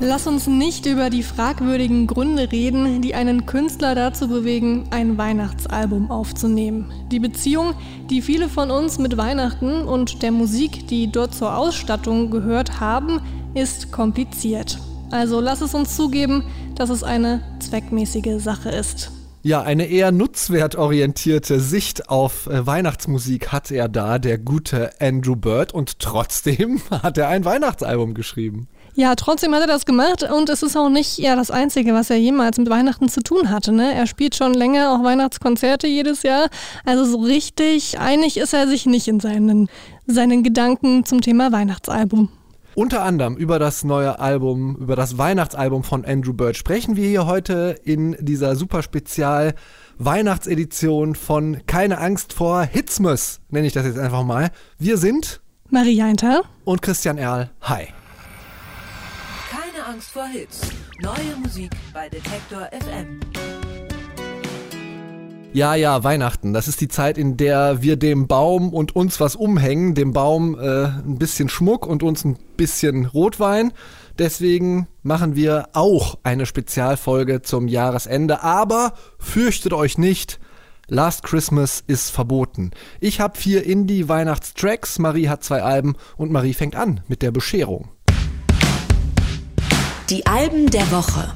Lass uns nicht über die fragwürdigen Gründe reden, die einen Künstler dazu bewegen, ein Weihnachtsalbum aufzunehmen. Die Beziehung, die viele von uns mit Weihnachten und der Musik, die dort zur Ausstattung gehört haben, ist kompliziert. Also lass es uns zugeben, dass es eine zweckmäßige Sache ist. Ja, eine eher nutzwertorientierte Sicht auf äh, Weihnachtsmusik hat er da, der gute Andrew Bird, und trotzdem hat er ein Weihnachtsalbum geschrieben. Ja, trotzdem hat er das gemacht und es ist auch nicht ja das Einzige, was er jemals mit Weihnachten zu tun hatte. Ne? Er spielt schon länger auch Weihnachtskonzerte jedes Jahr. Also so richtig einig ist er sich nicht in seinen, seinen Gedanken zum Thema Weihnachtsalbum. Unter anderem über das neue Album, über das Weihnachtsalbum von Andrew Bird sprechen wir hier heute in dieser super Spezial Weihnachtsedition von Keine Angst vor Hitzmus, nenne ich das jetzt einfach mal. Wir sind Marie Einter und Christian Erl. Hi. Angst vor Hits. Neue Musik bei Detektor FM. Ja, ja, Weihnachten. Das ist die Zeit, in der wir dem Baum und uns was umhängen. Dem Baum äh, ein bisschen Schmuck und uns ein bisschen Rotwein. Deswegen machen wir auch eine Spezialfolge zum Jahresende. Aber fürchtet euch nicht. Last Christmas ist verboten. Ich habe vier Indie-Weihnachtstracks, Marie hat zwei Alben und Marie fängt an mit der Bescherung. Die Alben der Woche.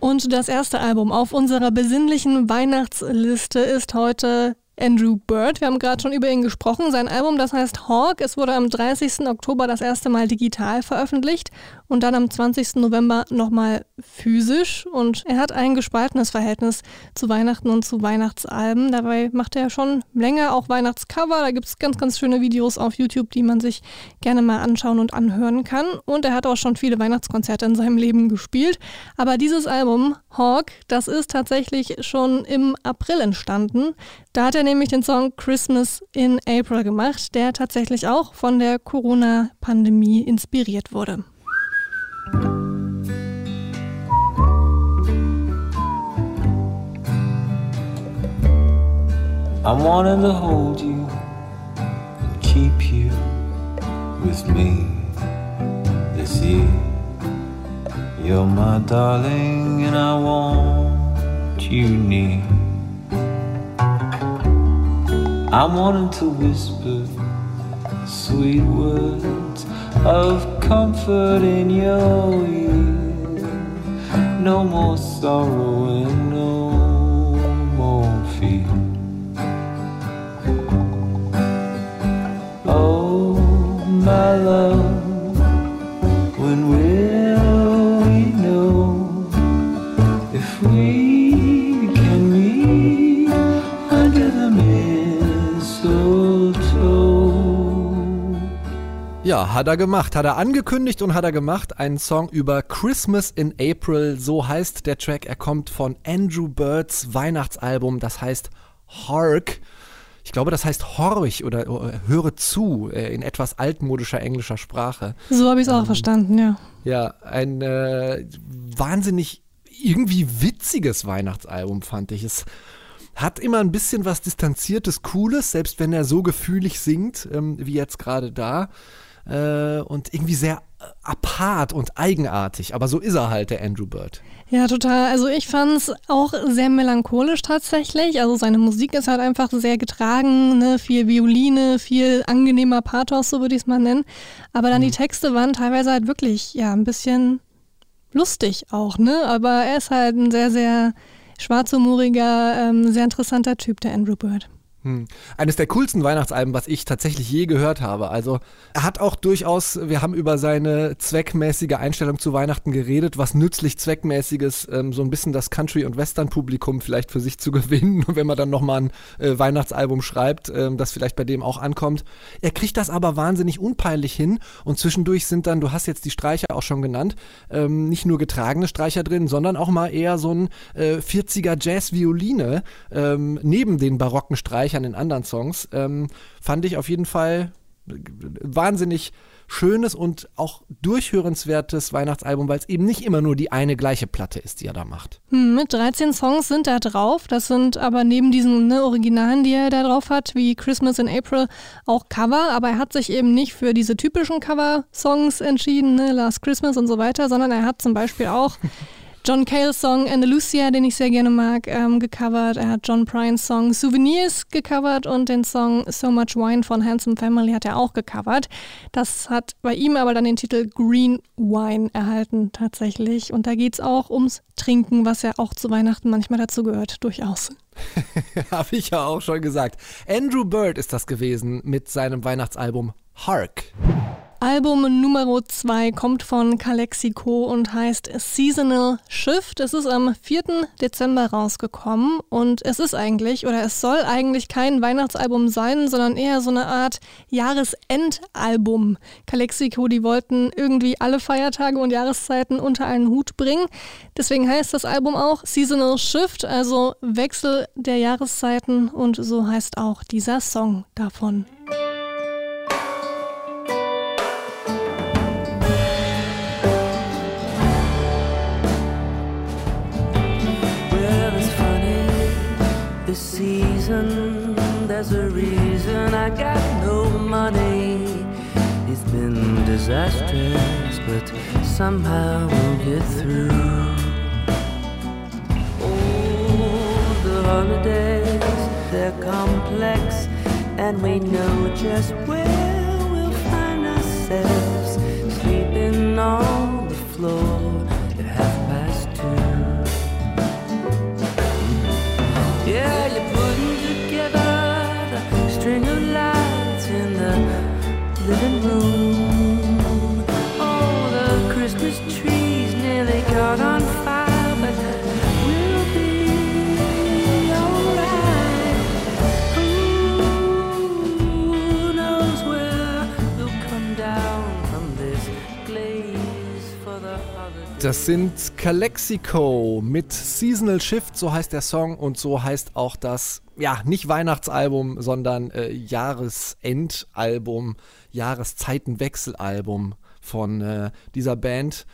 Und das erste Album auf unserer besinnlichen Weihnachtsliste ist heute Andrew Bird. Wir haben gerade schon über ihn gesprochen. Sein Album, das heißt Hawk, es wurde am 30. Oktober das erste Mal digital veröffentlicht und dann am 20. November nochmal physisch. Und er hat ein gespaltenes Verhältnis zu Weihnachten und zu Weihnachtsalben. Dabei macht er schon länger auch Weihnachtscover. Da gibt es ganz, ganz schöne Videos auf YouTube, die man sich gerne mal anschauen und anhören kann. Und er hat auch schon viele Weihnachtskonzerte in seinem Leben gespielt. Aber dieses Album, Hawk, das ist tatsächlich schon im April entstanden. Da hat er nämlich den Song Christmas in April gemacht, der tatsächlich auch von der Corona-Pandemie inspiriert wurde. I'm wanting to hold you and keep you with me this year. You're my darling, and I want you near. I'm wanting to whisper sweet words of comfort in your ear. No more sorrow Ja, hat er gemacht. Hat er angekündigt und hat er gemacht. Einen Song über Christmas in April. So heißt der Track. Er kommt von Andrew Birds Weihnachtsalbum. Das heißt Hark. Ich glaube, das heißt horch oder, oder höre zu äh, in etwas altmodischer englischer Sprache. So habe ich es auch ähm, verstanden, ja. Ja, ein äh, wahnsinnig irgendwie witziges Weihnachtsalbum fand ich. Es hat immer ein bisschen was Distanziertes, Cooles, selbst wenn er so gefühlig singt, ähm, wie jetzt gerade da äh, und irgendwie sehr apart und eigenartig. Aber so ist er halt, der Andrew Bird. Ja, total. Also ich fand es auch sehr melancholisch tatsächlich. Also seine Musik ist halt einfach sehr getragen, ne? viel Violine, viel angenehmer Pathos, so würde ich es mal nennen. Aber dann mhm. die Texte waren teilweise halt wirklich, ja, ein bisschen lustig auch, ne? Aber er ist halt ein sehr, sehr schwarzhumoriger, ähm, sehr interessanter Typ, der Andrew Bird. Hm. Eines der coolsten Weihnachtsalben, was ich tatsächlich je gehört habe. Also er hat auch durchaus, wir haben über seine zweckmäßige Einstellung zu Weihnachten geredet, was nützlich zweckmäßiges, ähm, so ein bisschen das Country- und Western-Publikum vielleicht für sich zu gewinnen, wenn man dann nochmal ein äh, Weihnachtsalbum schreibt, ähm, das vielleicht bei dem auch ankommt. Er kriegt das aber wahnsinnig unpeinlich hin und zwischendurch sind dann, du hast jetzt die Streicher auch schon genannt, ähm, nicht nur getragene Streicher drin, sondern auch mal eher so ein äh, 40er Jazz-Violine ähm, neben den barocken Streichern an den anderen Songs, ähm, fand ich auf jeden Fall wahnsinnig schönes und auch durchhörenswertes Weihnachtsalbum, weil es eben nicht immer nur die eine gleiche Platte ist, die er da macht. Hm, mit 13 Songs sind da drauf. Das sind aber neben diesen ne, Originalen, die er da drauf hat, wie Christmas in April, auch Cover. Aber er hat sich eben nicht für diese typischen Cover-Songs entschieden, ne, Last Christmas und so weiter, sondern er hat zum Beispiel auch John Cale's Song Andalusia, den ich sehr gerne mag, ähm, gecovert. Er hat John Prynes Song Souvenirs gecovert und den Song So Much Wine von Handsome Family hat er auch gecovert. Das hat bei ihm aber dann den Titel Green Wine erhalten tatsächlich. Und da geht es auch ums Trinken, was ja auch zu Weihnachten manchmal dazu gehört, durchaus. Habe ich ja auch schon gesagt. Andrew Bird ist das gewesen mit seinem Weihnachtsalbum Hark. Album Nummer 2 kommt von Calexico und heißt Seasonal Shift. Es ist am 4. Dezember rausgekommen und es ist eigentlich oder es soll eigentlich kein Weihnachtsalbum sein, sondern eher so eine Art Jahresendalbum. Calexico, die wollten irgendwie alle Feiertage und Jahreszeiten unter einen Hut bringen. Deswegen heißt das Album auch Seasonal Shift, also Wechsel der Jahreszeiten und so heißt auch dieser Song davon. Season. There's a reason I got no money. It's been disastrous, but somehow we'll get through. Oh, the holidays, they're complex, and we know just where we'll find ourselves sleeping on the floor. Living room. Oh, the Christmas trees nearly caught on fire, but we'll be alright. Who knows where we'll come down from this glaze for the holidays? Das sind Calexico mit Seasonal Shift, so heißt der Song und so heißt auch das, ja, nicht Weihnachtsalbum, sondern äh, Jahresendalbum Jahreszeitenwechselalbum von äh, dieser Band,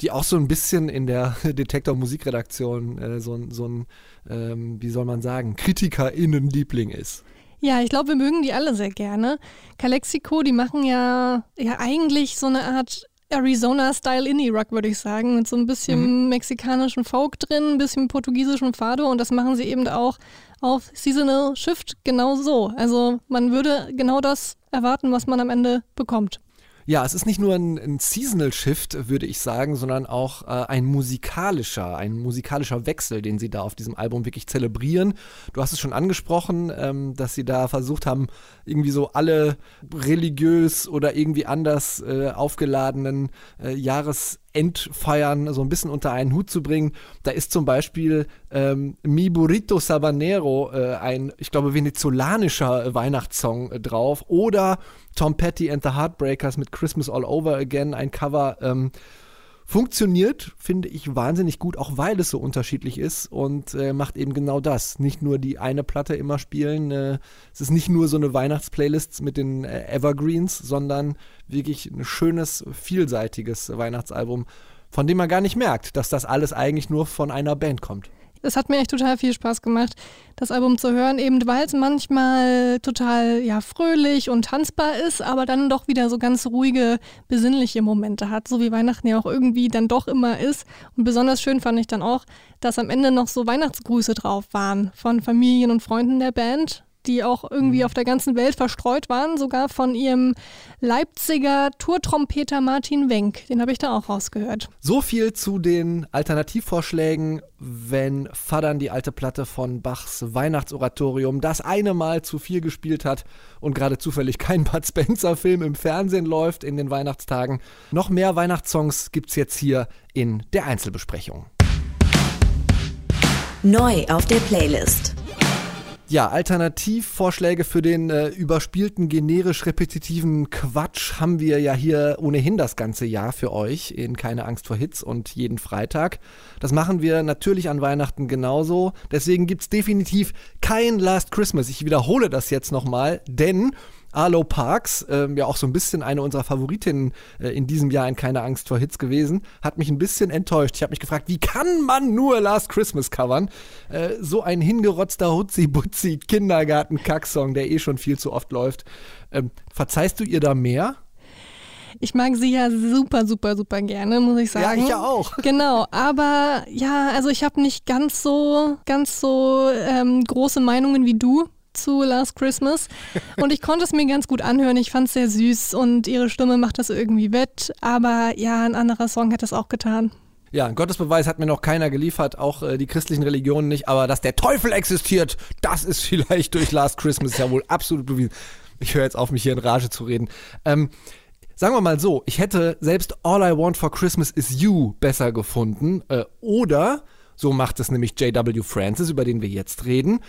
die auch so ein bisschen in der Detektor Musikredaktion äh, so, so ein, ähm, wie soll man sagen, KritikerInnen-Liebling ist. Ja, ich glaube, wir mögen die alle sehr gerne. Calexico, die machen ja, ja eigentlich so eine Art Arizona-Style Indie-Rock, würde ich sagen, mit so ein bisschen mhm. mexikanischen Folk drin, ein bisschen portugiesischem Fado und das machen sie eben auch auf Seasonal Shift genau so. Also man würde genau das erwarten, was man am Ende bekommt. Ja, es ist nicht nur ein, ein Seasonal Shift, würde ich sagen, sondern auch äh, ein musikalischer, ein musikalischer Wechsel, den sie da auf diesem Album wirklich zelebrieren. Du hast es schon angesprochen, ähm, dass sie da versucht haben, irgendwie so alle religiös oder irgendwie anders äh, aufgeladenen äh, Jahres Endfeiern so ein bisschen unter einen Hut zu bringen. Da ist zum Beispiel ähm, Mi Burrito Sabanero, äh, ein, ich glaube, venezolanischer Weihnachtssong äh, drauf. Oder Tom Petty and the Heartbreakers mit Christmas All Over Again, ein Cover. Ähm, Funktioniert, finde ich, wahnsinnig gut, auch weil es so unterschiedlich ist und äh, macht eben genau das. Nicht nur die eine Platte immer spielen, äh, es ist nicht nur so eine Weihnachtsplaylist mit den äh, Evergreens, sondern wirklich ein schönes, vielseitiges Weihnachtsalbum, von dem man gar nicht merkt, dass das alles eigentlich nur von einer Band kommt es hat mir echt total viel Spaß gemacht, das Album zu hören, eben weil es manchmal total ja, fröhlich und tanzbar ist, aber dann doch wieder so ganz ruhige, besinnliche Momente hat, so wie Weihnachten ja auch irgendwie dann doch immer ist. Und besonders schön fand ich dann auch, dass am Ende noch so Weihnachtsgrüße drauf waren von Familien und Freunden der Band die auch irgendwie mhm. auf der ganzen Welt verstreut waren, sogar von ihrem Leipziger Tourtrompeter Martin Wenk. Den habe ich da auch rausgehört. So viel zu den Alternativvorschlägen, wenn Fadern die alte Platte von Bachs Weihnachtsoratorium das eine Mal zu viel gespielt hat und gerade zufällig kein Bud Spencer-Film im Fernsehen läuft in den Weihnachtstagen. Noch mehr Weihnachtssongs gibt es jetzt hier in der Einzelbesprechung. Neu auf der Playlist. Ja, Alternativvorschläge für den äh, überspielten, generisch repetitiven Quatsch haben wir ja hier ohnehin das ganze Jahr für euch in Keine Angst vor Hits und jeden Freitag. Das machen wir natürlich an Weihnachten genauso. Deswegen gibt's definitiv kein Last Christmas. Ich wiederhole das jetzt nochmal, denn Arlo Parks, ähm, ja auch so ein bisschen eine unserer Favoritinnen äh, in diesem Jahr in Keine Angst vor Hits gewesen, hat mich ein bisschen enttäuscht. Ich habe mich gefragt, wie kann man nur Last Christmas covern? Äh, so ein hingerotzter Hutzi-Butzi Kindergarten-Kacksong, der eh schon viel zu oft läuft. Ähm, verzeihst du ihr da mehr? Ich mag sie ja super, super, super gerne, muss ich sagen. Ja, ich ja auch. Genau, aber ja, also ich habe nicht ganz so, ganz so ähm, große Meinungen wie du zu Last Christmas. Und ich konnte es mir ganz gut anhören. Ich fand es sehr süß und ihre Stimme macht das irgendwie wett. Aber ja, ein anderer Song hätte es auch getan. Ja, ein Gottesbeweis hat mir noch keiner geliefert, auch äh, die christlichen Religionen nicht, aber dass der Teufel existiert, das ist vielleicht durch Last Christmas ja wohl absolut bewiesen. Ich höre jetzt auf, mich hier in Rage zu reden. Ähm, sagen wir mal so, ich hätte selbst All I Want for Christmas is You besser gefunden. Äh, oder, so macht es nämlich J.W. Francis, über den wir jetzt reden,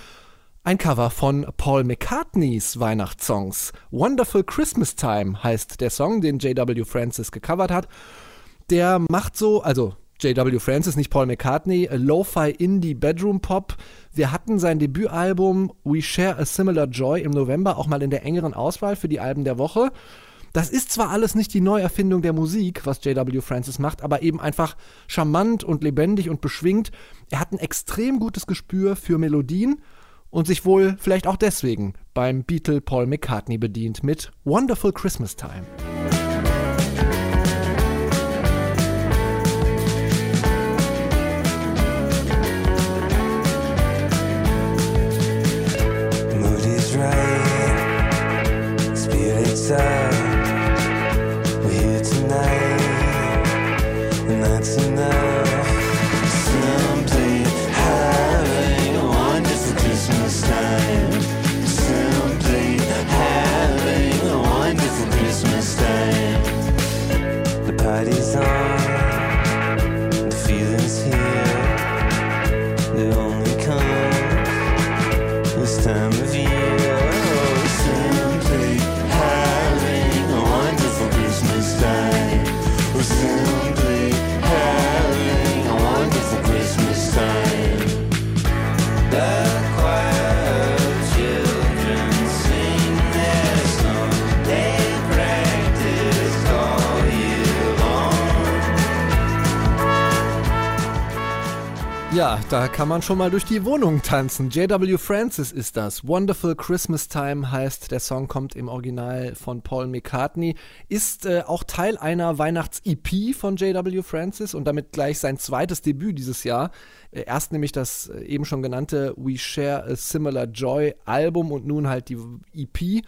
ein Cover von Paul McCartneys Weihnachtssongs. Wonderful Christmas Time heißt der Song, den J.W. Francis gecovert hat. Der macht so, also J.W. Francis, nicht Paul McCartney, Lo-Fi Indie Bedroom Pop. Wir hatten sein Debütalbum We Share a Similar Joy im November auch mal in der engeren Auswahl für die Alben der Woche. Das ist zwar alles nicht die Neuerfindung der Musik, was J.W. Francis macht, aber eben einfach charmant und lebendig und beschwingt. Er hat ein extrem gutes Gespür für Melodien und sich wohl vielleicht auch deswegen beim Beatle Paul McCartney bedient mit Wonderful Christmas Time. Mood is right, spirits up. Da kann man schon mal durch die Wohnung tanzen. J.W. Francis ist das. Wonderful Christmas Time heißt, der Song kommt im Original von Paul McCartney, ist äh, auch Teil einer Weihnachts-EP von J.W. Francis und damit gleich sein zweites Debüt dieses Jahr. Äh, erst nämlich das äh, eben schon genannte We Share a Similar Joy Album und nun halt die EP.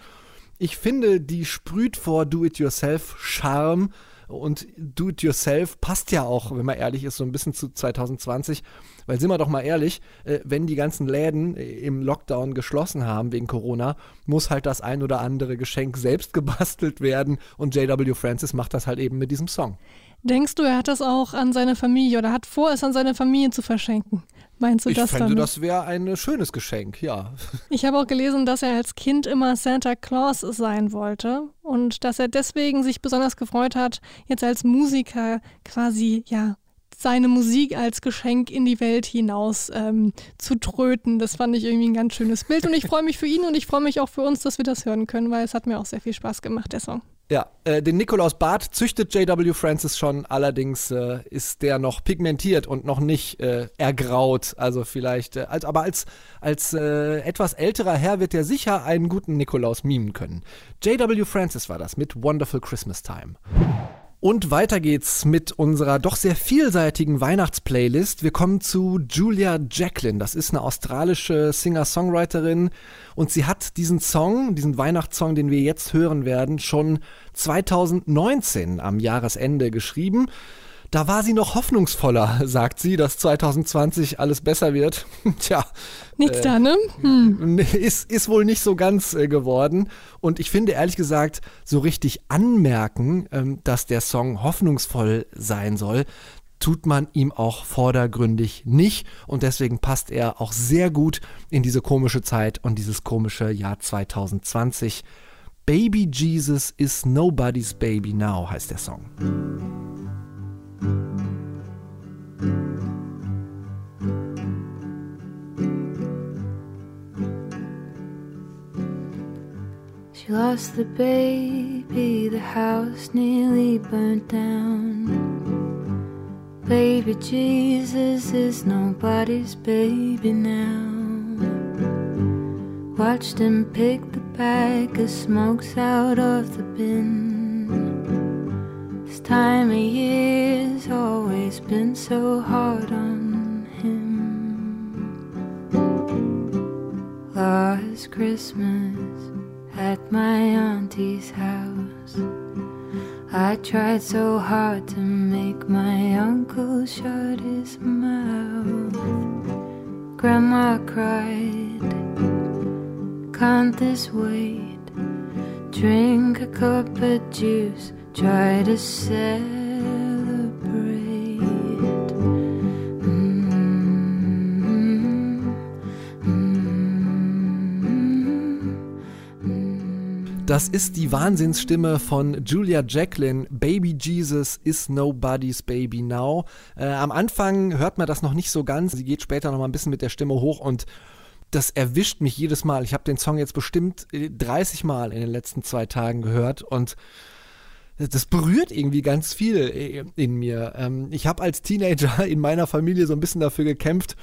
Ich finde, die sprüht vor Do-It-Yourself Charme und Do-It-Yourself passt ja auch, wenn man ehrlich ist, so ein bisschen zu 2020. Weil sind wir doch mal ehrlich, äh, wenn die ganzen Läden äh, im Lockdown geschlossen haben wegen Corona, muss halt das ein oder andere Geschenk selbst gebastelt werden und J.W. Francis macht das halt eben mit diesem Song. Denkst du, er hat das auch an seine Familie oder hat vor, es an seine Familie zu verschenken? Meinst du Ich das fände, dann? das wäre ein schönes Geschenk, ja. Ich habe auch gelesen, dass er als Kind immer Santa Claus sein wollte und dass er deswegen sich besonders gefreut hat, jetzt als Musiker quasi, ja, seine Musik als Geschenk in die Welt hinaus ähm, zu tröten. Das fand ich irgendwie ein ganz schönes Bild und ich freue mich für ihn und ich freue mich auch für uns, dass wir das hören können, weil es hat mir auch sehr viel Spaß gemacht, der Song. Ja, äh, den Nikolaus Bart züchtet J.W. Francis schon, allerdings äh, ist der noch pigmentiert und noch nicht äh, ergraut. Also vielleicht, äh, als, aber als, als äh, etwas älterer Herr wird er sicher einen guten Nikolaus mimen können. J.W. Francis war das mit Wonderful Christmas Time. Und weiter geht's mit unserer doch sehr vielseitigen Weihnachtsplaylist. Wir kommen zu Julia Jacqueline. Das ist eine australische Singer-Songwriterin und sie hat diesen Song, diesen Weihnachtssong, den wir jetzt hören werden, schon 2019 am Jahresende geschrieben. Da war sie noch hoffnungsvoller, sagt sie, dass 2020 alles besser wird. Tja, Nichts da, ne? Hm. ist, ist wohl nicht so ganz äh, geworden. Und ich finde ehrlich gesagt, so richtig anmerken, ähm, dass der Song hoffnungsvoll sein soll, tut man ihm auch vordergründig nicht. Und deswegen passt er auch sehr gut in diese komische Zeit und dieses komische Jahr 2020. Baby Jesus is nobody's baby now heißt der Song. She lost the baby, the house nearly burnt down. Baby Jesus is nobody's baby now. Watched him pick the bag of smokes out of the bin. Time of year's always been so hard on him. Last Christmas at my auntie's house. I tried so hard to make my uncle shut his mouth. Grandma cried, Can't this wait? Drink a cup of juice, try to celebrate. Das ist die Wahnsinnsstimme von Julia Jacqueline. Baby Jesus is nobody's baby now. Äh, am Anfang hört man das noch nicht so ganz. Sie geht später noch mal ein bisschen mit der Stimme hoch und das erwischt mich jedes Mal. Ich habe den Song jetzt bestimmt äh, 30 Mal in den letzten zwei Tagen gehört und das berührt irgendwie ganz viel äh, in mir. Ähm, Ich habe als Teenager in meiner Familie so ein bisschen dafür gekämpft,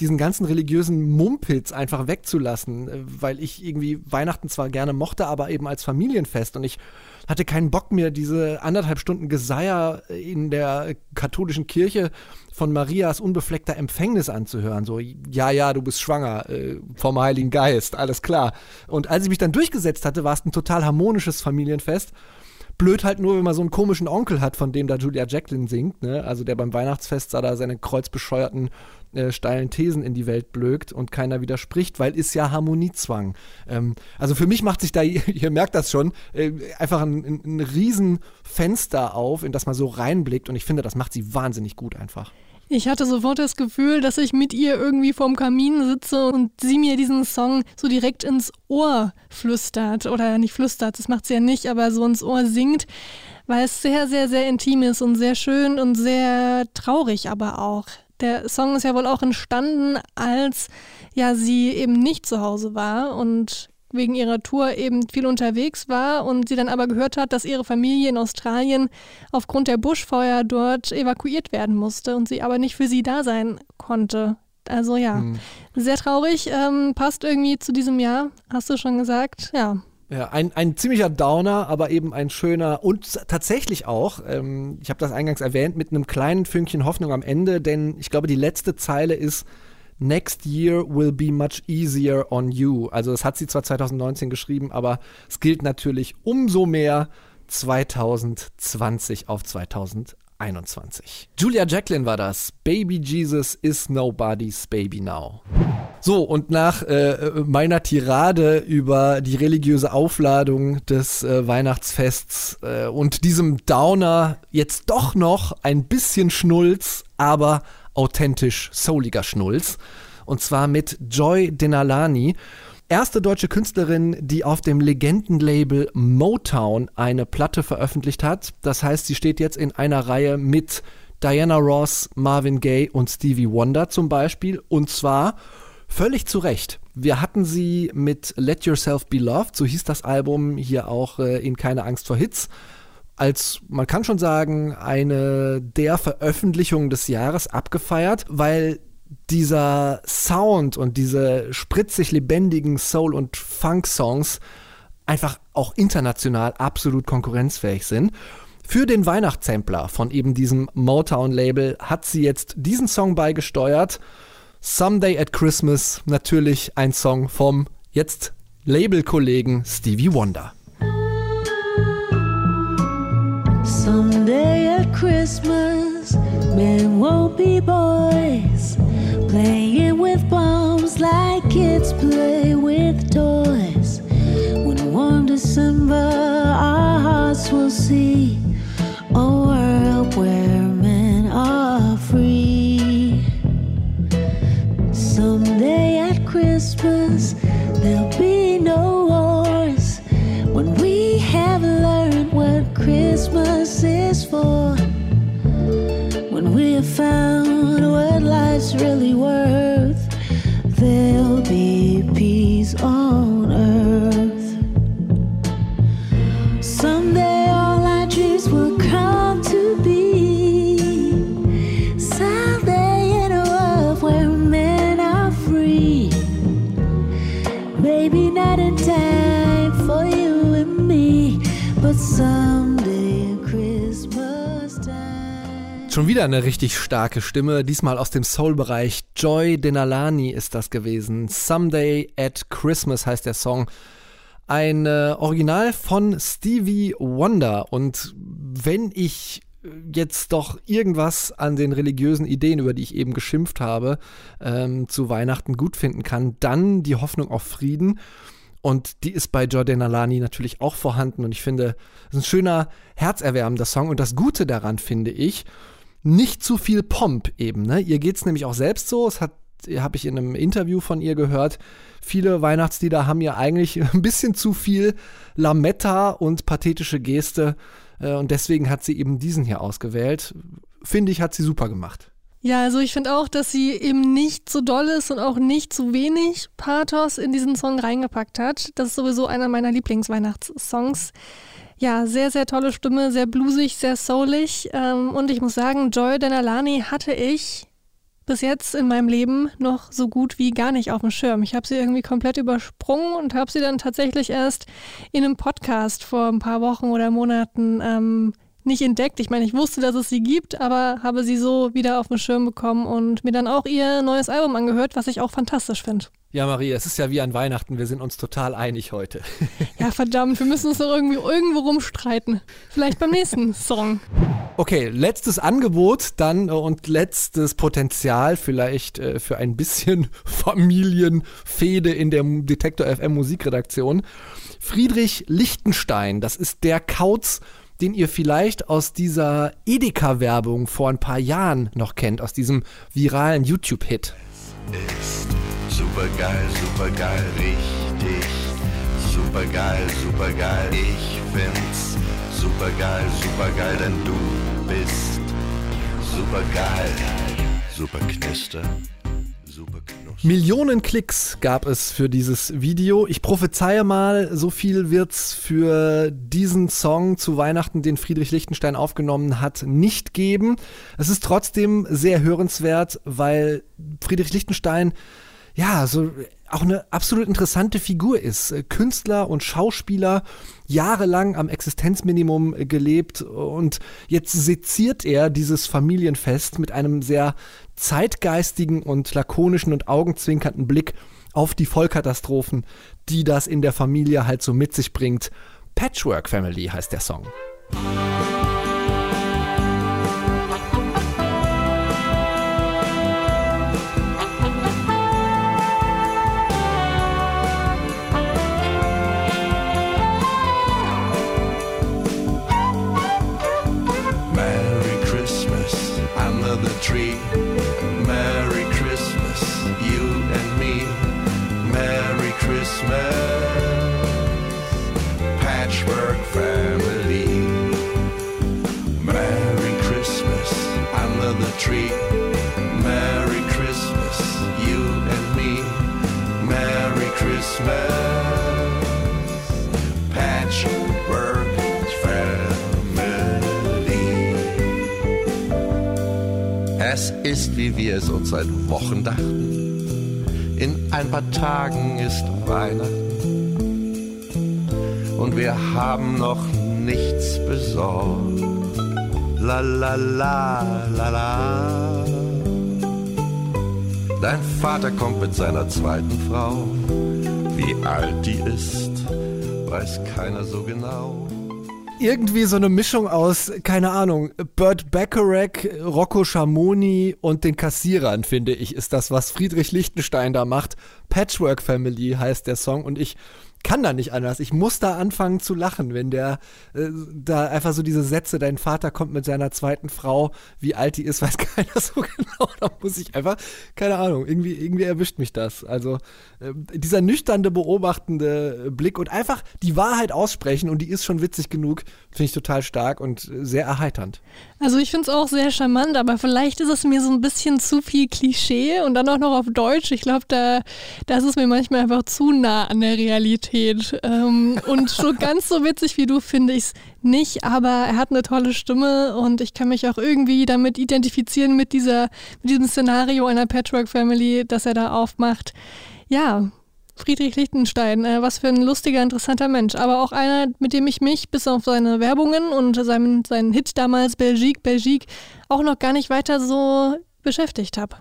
diesen ganzen religiösen Mumpitz einfach wegzulassen, äh, weil ich irgendwie Weihnachten zwar gerne mochte, aber eben als Familienfest und ich hatte keinen Bock mehr, diese anderthalb Stunden Geseier in der katholischen Kirche von Marias unbefleckter Empfängnis anzuhören. So, ja, ja, du bist schwanger äh, vom Heiligen Geist, alles klar. Und als ich mich dann durchgesetzt hatte, war es ein total harmonisches Familienfest. Blöd halt nur, wenn man so einen komischen Onkel hat, von dem da Julia Jacqueline singt, ne? Also der beim Weihnachtsfest da seine kreuzbescheuerten äh, steilen Thesen in die Welt blökt und keiner widerspricht, weil ist ja Harmoniezwang. Ähm, also für mich macht sich da, ihr merkt das schon, äh, einfach ein, ein, ein Riesenfenster auf, in das man so reinblickt und ich finde, das macht sie wahnsinnig gut einfach. Ich hatte sofort das Gefühl, dass ich mit ihr irgendwie vorm Kamin sitze und sie mir diesen Song so direkt ins Ohr flüstert. Oder nicht flüstert, das macht sie ja nicht, aber so ins Ohr singt, weil es sehr, sehr, sehr intim ist und sehr schön und sehr traurig aber auch. Der Song ist ja wohl auch entstanden, als ja sie eben nicht zu Hause war und wegen ihrer Tour eben viel unterwegs war und sie dann aber gehört hat, dass ihre Familie in Australien aufgrund der Buschfeuer dort evakuiert werden musste und sie aber nicht für sie da sein konnte. Also ja, Hm. sehr traurig, ähm, passt irgendwie zu diesem Jahr, hast du schon gesagt. Ja, Ja, ein, ein ziemlicher Downer, aber eben ein schöner und tatsächlich auch, ähm, ich habe das eingangs erwähnt, mit einem kleinen Fünkchen Hoffnung am Ende, denn ich glaube, die letzte Zeile ist Next year will be much easier on you. Also das hat sie zwar 2019 geschrieben, aber es gilt natürlich umso mehr 2020 auf 2021. Julia Jacqueline war das. Baby Jesus is nobody's baby now. So, und nach äh, meiner Tirade über die religiöse Aufladung des äh, Weihnachtsfests äh, und diesem Downer jetzt doch noch ein bisschen Schnulz, aber authentisch souliger Schnulz. Und zwar mit Joy Denalani. Erste deutsche Künstlerin, die auf dem Legendenlabel Motown eine Platte veröffentlicht hat. Das heißt, sie steht jetzt in einer Reihe mit Diana Ross, Marvin Gaye und Stevie Wonder zum Beispiel. Und zwar Völlig zu Recht. Wir hatten sie mit Let Yourself Be Loved, so hieß das Album hier auch äh, in Keine Angst vor Hits, als, man kann schon sagen, eine der Veröffentlichungen des Jahres abgefeiert, weil dieser Sound und diese spritzig lebendigen Soul- und Funk-Songs einfach auch international absolut konkurrenzfähig sind. Für den Weihnachtssampler von eben diesem Motown-Label hat sie jetzt diesen Song beigesteuert. Someday at Christmas, natürlich ein Song vom jetzt Labelkollegen Stevie Wonder. Someday at Christmas, men won't be boys, playing with bombs like kids play with toys. When warm December, our hearts will see a world where men are free. Someday at Christmas, there'll be no found wieder eine richtig starke Stimme, diesmal aus dem Soul-Bereich. Joy Denalani ist das gewesen. Someday at Christmas heißt der Song. Ein äh, Original von Stevie Wonder. Und wenn ich jetzt doch irgendwas an den religiösen Ideen, über die ich eben geschimpft habe, ähm, zu Weihnachten gut finden kann, dann die Hoffnung auf Frieden. Und die ist bei Jordan Alani natürlich auch vorhanden. Und ich finde, es ist ein schöner, herzerwärmender Song. Und das Gute daran finde ich, nicht zu viel Pomp eben. Ne? Ihr geht es nämlich auch selbst so. Es hat habe ich in einem Interview von ihr gehört. Viele Weihnachtslieder haben ja eigentlich ein bisschen zu viel Lametta und pathetische Geste. Äh, und deswegen hat sie eben diesen hier ausgewählt. Finde ich, hat sie super gemacht. Ja, also ich finde auch, dass sie eben nicht so doll ist und auch nicht zu wenig Pathos in diesen Song reingepackt hat. Das ist sowieso einer meiner Lieblingsweihnachtssongs. Ja, sehr, sehr tolle Stimme, sehr bluesig, sehr soulig. Ähm, und ich muss sagen, Joy Denalani hatte ich bis jetzt in meinem Leben noch so gut wie gar nicht auf dem Schirm. Ich habe sie irgendwie komplett übersprungen und habe sie dann tatsächlich erst in einem Podcast vor ein paar Wochen oder Monaten ähm, nicht entdeckt. Ich meine, ich wusste, dass es sie gibt, aber habe sie so wieder auf den Schirm bekommen und mir dann auch ihr neues Album angehört, was ich auch fantastisch finde. Ja, Marie, es ist ja wie an Weihnachten, wir sind uns total einig heute. Ja, verdammt, wir müssen uns doch irgendwie irgendwo rumstreiten. Vielleicht beim nächsten Song. Okay, letztes Angebot dann äh, und letztes Potenzial vielleicht äh, für ein bisschen Familienfehde in der Detektor FM Musikredaktion. Friedrich Lichtenstein, das ist der Kauz, den ihr vielleicht aus dieser Edeka-Werbung vor ein paar Jahren noch kennt, aus diesem viralen YouTube-Hit. ist super geil, super geil, richtig super geil, super geil. Ich find's super geil, super geil, denn du bist super geil, super knister, super knuster. Millionen Klicks gab es für dieses Video. Ich prophezeie mal, so viel wird's für diesen Song zu Weihnachten, den Friedrich Lichtenstein aufgenommen hat, nicht geben. Es ist trotzdem sehr hörenswert, weil Friedrich Lichtenstein ja, so auch eine absolut interessante Figur ist. Äh, Künstler und Schauspieler, jahrelang am Existenzminimum äh, gelebt und jetzt seziert er dieses Familienfest mit einem sehr zeitgeistigen und lakonischen und augenzwinkernden Blick auf die Vollkatastrophen, die das in der Familie halt so mit sich bringt. Patchwork Family heißt der Song. Merry Christmas, patchwork family. Es ist, wie wir es uns seit Wochen dachten. In ein paar Tagen ist Weihnachten. Und wir haben noch nichts besorgt. La la la la la. Dein Vater kommt mit seiner zweiten Frau. Wie alt die ist, weiß keiner so genau. irgendwie so eine Mischung aus, keine Ahnung, Burt Bacharach, Rocco Schamoni und den Kassierern, finde ich, ist das, was Friedrich Lichtenstein da macht. Patchwork Family heißt der Song und ich kann da nicht anders. Ich muss da anfangen zu lachen, wenn der äh, da einfach so diese Sätze, dein Vater kommt mit seiner zweiten Frau, wie alt die ist, weiß keiner so genau. Da muss ich einfach, keine Ahnung, irgendwie, irgendwie erwischt mich das. Also äh, dieser nüchternde, beobachtende Blick und einfach die Wahrheit aussprechen und die ist schon witzig genug, finde ich total stark und sehr erheiternd. Also ich finde es auch sehr charmant, aber vielleicht ist es mir so ein bisschen zu viel Klischee und dann auch noch auf Deutsch. Ich glaube, da, da ist mir manchmal einfach zu nah an der Realität. Ähm, und so ganz so witzig wie du finde ich es nicht, aber er hat eine tolle Stimme und ich kann mich auch irgendwie damit identifizieren mit dieser, mit diesem Szenario einer Patchwork Family, das er da aufmacht. Ja, Friedrich Lichtenstein, äh, was für ein lustiger, interessanter Mensch. Aber auch einer, mit dem ich mich bis auf seine Werbungen und seinen, seinen Hit damals Belgique, Belgique auch noch gar nicht weiter so beschäftigt habe.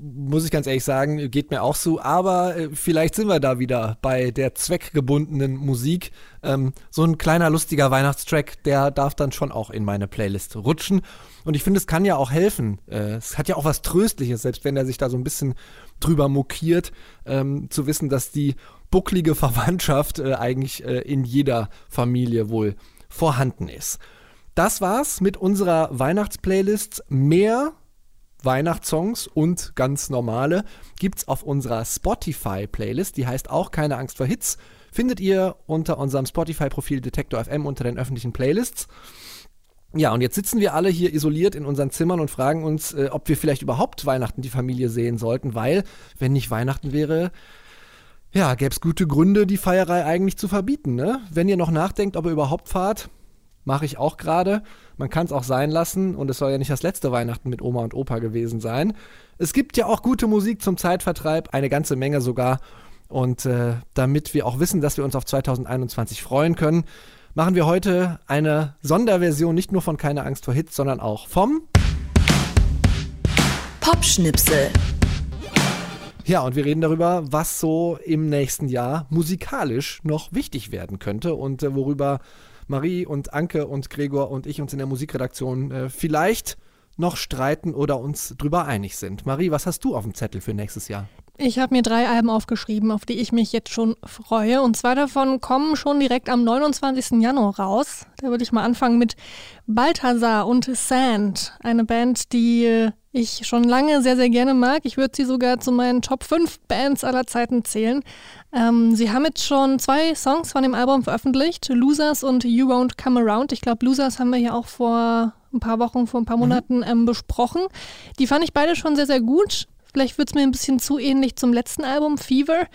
Muss ich ganz ehrlich sagen, geht mir auch so. Aber äh, vielleicht sind wir da wieder bei der zweckgebundenen Musik. Ähm, so ein kleiner lustiger Weihnachtstrack, der darf dann schon auch in meine Playlist rutschen. Und ich finde, es kann ja auch helfen. Äh, es hat ja auch was Tröstliches, selbst wenn er sich da so ein bisschen drüber mokiert, ähm, zu wissen, dass die bucklige Verwandtschaft äh, eigentlich äh, in jeder Familie wohl vorhanden ist. Das war's mit unserer Weihnachtsplaylist. Mehr Weihnachtssongs und ganz normale gibt's auf unserer Spotify-Playlist. Die heißt auch Keine Angst vor Hits. Findet ihr unter unserem Spotify-Profil Detektor FM unter den öffentlichen Playlists. Ja, und jetzt sitzen wir alle hier isoliert in unseren Zimmern und fragen uns, äh, ob wir vielleicht überhaupt Weihnachten die Familie sehen sollten, weil, wenn nicht Weihnachten wäre, ja, gäbe es gute Gründe, die Feierei eigentlich zu verbieten. Ne? Wenn ihr noch nachdenkt, ob ihr überhaupt fahrt, mache ich auch gerade. Man kann es auch sein lassen und es soll ja nicht das letzte Weihnachten mit Oma und Opa gewesen sein. Es gibt ja auch gute Musik zum Zeitvertreib, eine ganze Menge sogar. Und äh, damit wir auch wissen, dass wir uns auf 2021 freuen können, machen wir heute eine Sonderversion nicht nur von Keine Angst vor Hits, sondern auch vom Popschnipsel. Ja, und wir reden darüber, was so im nächsten Jahr musikalisch noch wichtig werden könnte und äh, worüber Marie und Anke und Gregor und ich uns in der Musikredaktion äh, vielleicht noch streiten oder uns drüber einig sind. Marie, was hast du auf dem Zettel für nächstes Jahr? Ich habe mir drei Alben aufgeschrieben, auf die ich mich jetzt schon freue. Und zwei davon kommen schon direkt am 29. Januar raus. Da würde ich mal anfangen mit Balthasar und Sand. Eine Band, die äh, ich schon lange sehr, sehr gerne mag. Ich würde sie sogar zu meinen Top 5 Bands aller Zeiten zählen. Ähm, sie haben jetzt schon zwei Songs von dem Album veröffentlicht, Losers und You Won't Come Around. Ich glaube, Losers haben wir ja auch vor ein paar Wochen, vor ein paar Monaten ähm, besprochen. Die fand ich beide schon sehr, sehr gut. Vielleicht wird es mir ein bisschen zu ähnlich zum letzten Album, Fever.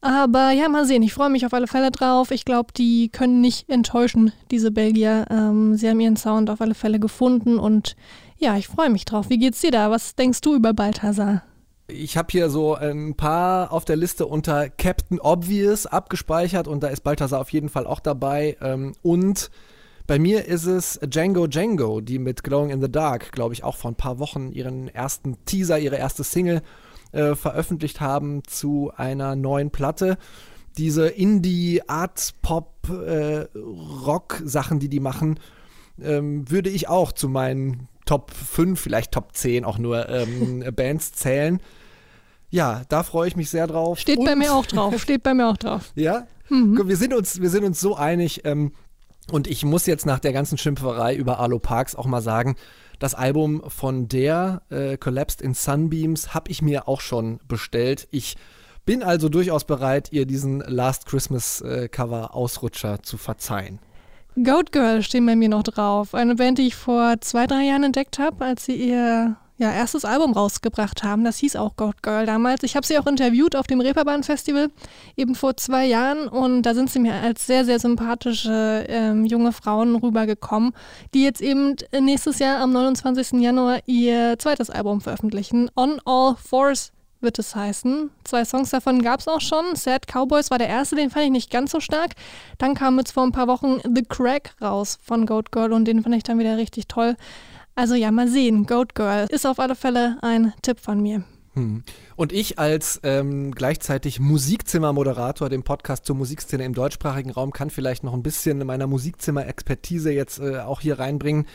Aber ja, mal sehen. Ich freue mich auf alle Fälle drauf. Ich glaube, die können nicht enttäuschen, diese Belgier. Ähm, sie haben ihren Sound auf alle Fälle gefunden und ja, ich freue mich drauf. Wie geht's dir da? Was denkst du über Balthasar? Ich habe hier so ein paar auf der Liste unter Captain Obvious abgespeichert und da ist Balthasar auf jeden Fall auch dabei. Ähm, und bei mir ist es Django Django, die mit Glowing in the Dark, glaube ich, auch vor ein paar Wochen ihren ersten Teaser, ihre erste Single äh, veröffentlicht haben zu einer neuen Platte. Diese Indie, Art, Pop, äh, die die machen, ähm, würde ich auch zu meinen Top 5, vielleicht Top 10 auch nur ähm, Bands zählen. Ja, da freue ich mich sehr drauf. Steht bei Und- mir auch drauf. Steht bei mir auch drauf. Ja? Guck, Wir, sind uns, wir sind uns so einig. Ähm, und ich muss jetzt nach der ganzen Schimpferei über Arlo Parks auch mal sagen, das Album von der äh, Collapsed in Sunbeams habe ich mir auch schon bestellt. Ich bin also durchaus bereit, ihr diesen Last Christmas äh, Cover Ausrutscher zu verzeihen. Goat Girl stehen bei mir noch drauf. Eine Band, die ich vor zwei, drei Jahren entdeckt habe, als sie ihr ja, erstes Album rausgebracht haben. Das hieß auch Goat Girl damals. Ich habe sie auch interviewt auf dem Reeperbahn Festival, eben vor zwei Jahren. Und da sind sie mir als sehr, sehr sympathische ähm, junge Frauen rübergekommen, die jetzt eben nächstes Jahr am 29. Januar ihr zweites Album veröffentlichen. On All Fours wird es heißen. Zwei Songs davon gab es auch schon. Sad Cowboys war der erste, den fand ich nicht ganz so stark. Dann kam jetzt vor ein paar Wochen The Crack raus von Goat Girl und den fand ich dann wieder richtig toll. Also ja, mal sehen. Goat Girl ist auf alle Fälle ein Tipp von mir. Hm. Und ich als ähm, gleichzeitig Musikzimmermoderator, dem Podcast zur Musikszene im deutschsprachigen Raum, kann vielleicht noch ein bisschen meiner Musikzimmer-Expertise jetzt äh, auch hier reinbringen.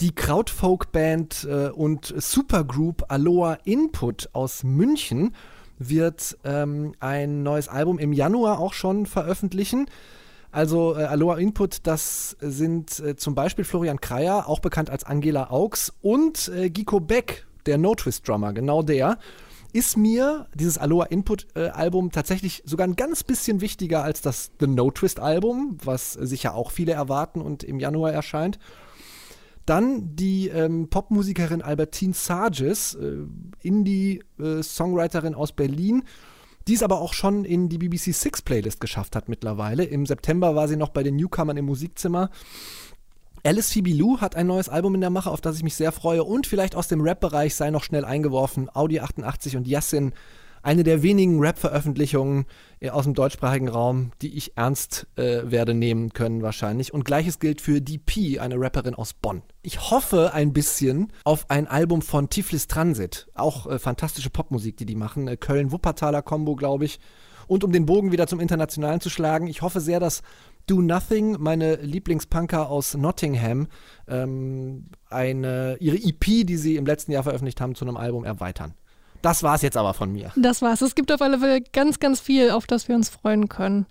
Die Krautfolk-Band äh, und Supergroup Aloha Input aus München wird ähm, ein neues Album im Januar auch schon veröffentlichen. Also äh, Aloha Input, das sind äh, zum Beispiel Florian Kreier, auch bekannt als Angela Augs, und äh, Giko Beck, der No-Twist-Drummer, genau der. Ist mir dieses Aloha Input-Album tatsächlich sogar ein ganz bisschen wichtiger als das The No-Twist-Album, was äh, sicher auch viele erwarten und im Januar erscheint. Dann die ähm, Popmusikerin Albertine Sarges, äh, Indie-Songwriterin aus Berlin, die es aber auch schon in die BBC Six Playlist geschafft hat mittlerweile. Im September war sie noch bei den Newcomern im Musikzimmer. Alice Phoebe Lou hat ein neues Album in der Mache, auf das ich mich sehr freue. Und vielleicht aus dem Rap-Bereich sei noch schnell eingeworfen. Audi 88 und Yassin eine der wenigen Rap-Veröffentlichungen äh, aus dem deutschsprachigen Raum, die ich ernst äh, werde nehmen können wahrscheinlich. Und gleiches gilt für DP, eine Rapperin aus Bonn. Ich hoffe ein bisschen auf ein Album von Tiflis Transit. Auch äh, fantastische Popmusik, die die machen. Äh, Köln-Wuppertaler Combo, glaube ich. Und um den Bogen wieder zum Internationalen zu schlagen, ich hoffe sehr, dass Do Nothing, meine Lieblingspunker aus Nottingham, ähm, eine, ihre EP, die sie im letzten Jahr veröffentlicht haben, zu einem Album erweitern. Das war's jetzt aber von mir. Das war's. Es gibt auf alle Fälle ganz, ganz viel, auf das wir uns freuen können.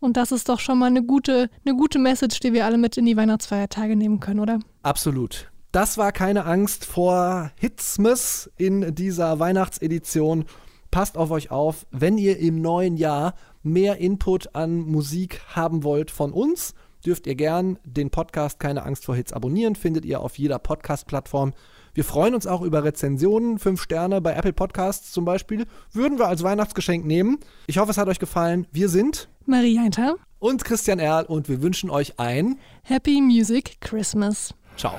Und das ist doch schon mal eine gute, eine gute Message, die wir alle mit in die Weihnachtsfeiertage nehmen können, oder? Absolut. Das war keine Angst vor Hitzmas in dieser Weihnachtsedition. Passt auf euch auf, wenn ihr im neuen Jahr mehr Input an Musik haben wollt von uns, dürft ihr gern den Podcast Keine Angst vor Hits abonnieren, findet ihr auf jeder Podcast-Plattform. Wir freuen uns auch über Rezensionen, fünf Sterne bei Apple Podcasts zum Beispiel, würden wir als Weihnachtsgeschenk nehmen. Ich hoffe, es hat euch gefallen. Wir sind Marie Heinter, und Christian Erl und wir wünschen euch ein Happy Music Christmas. Ciao.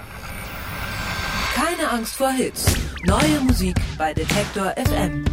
Keine Angst vor Hits. Neue Musik bei Detektor FM.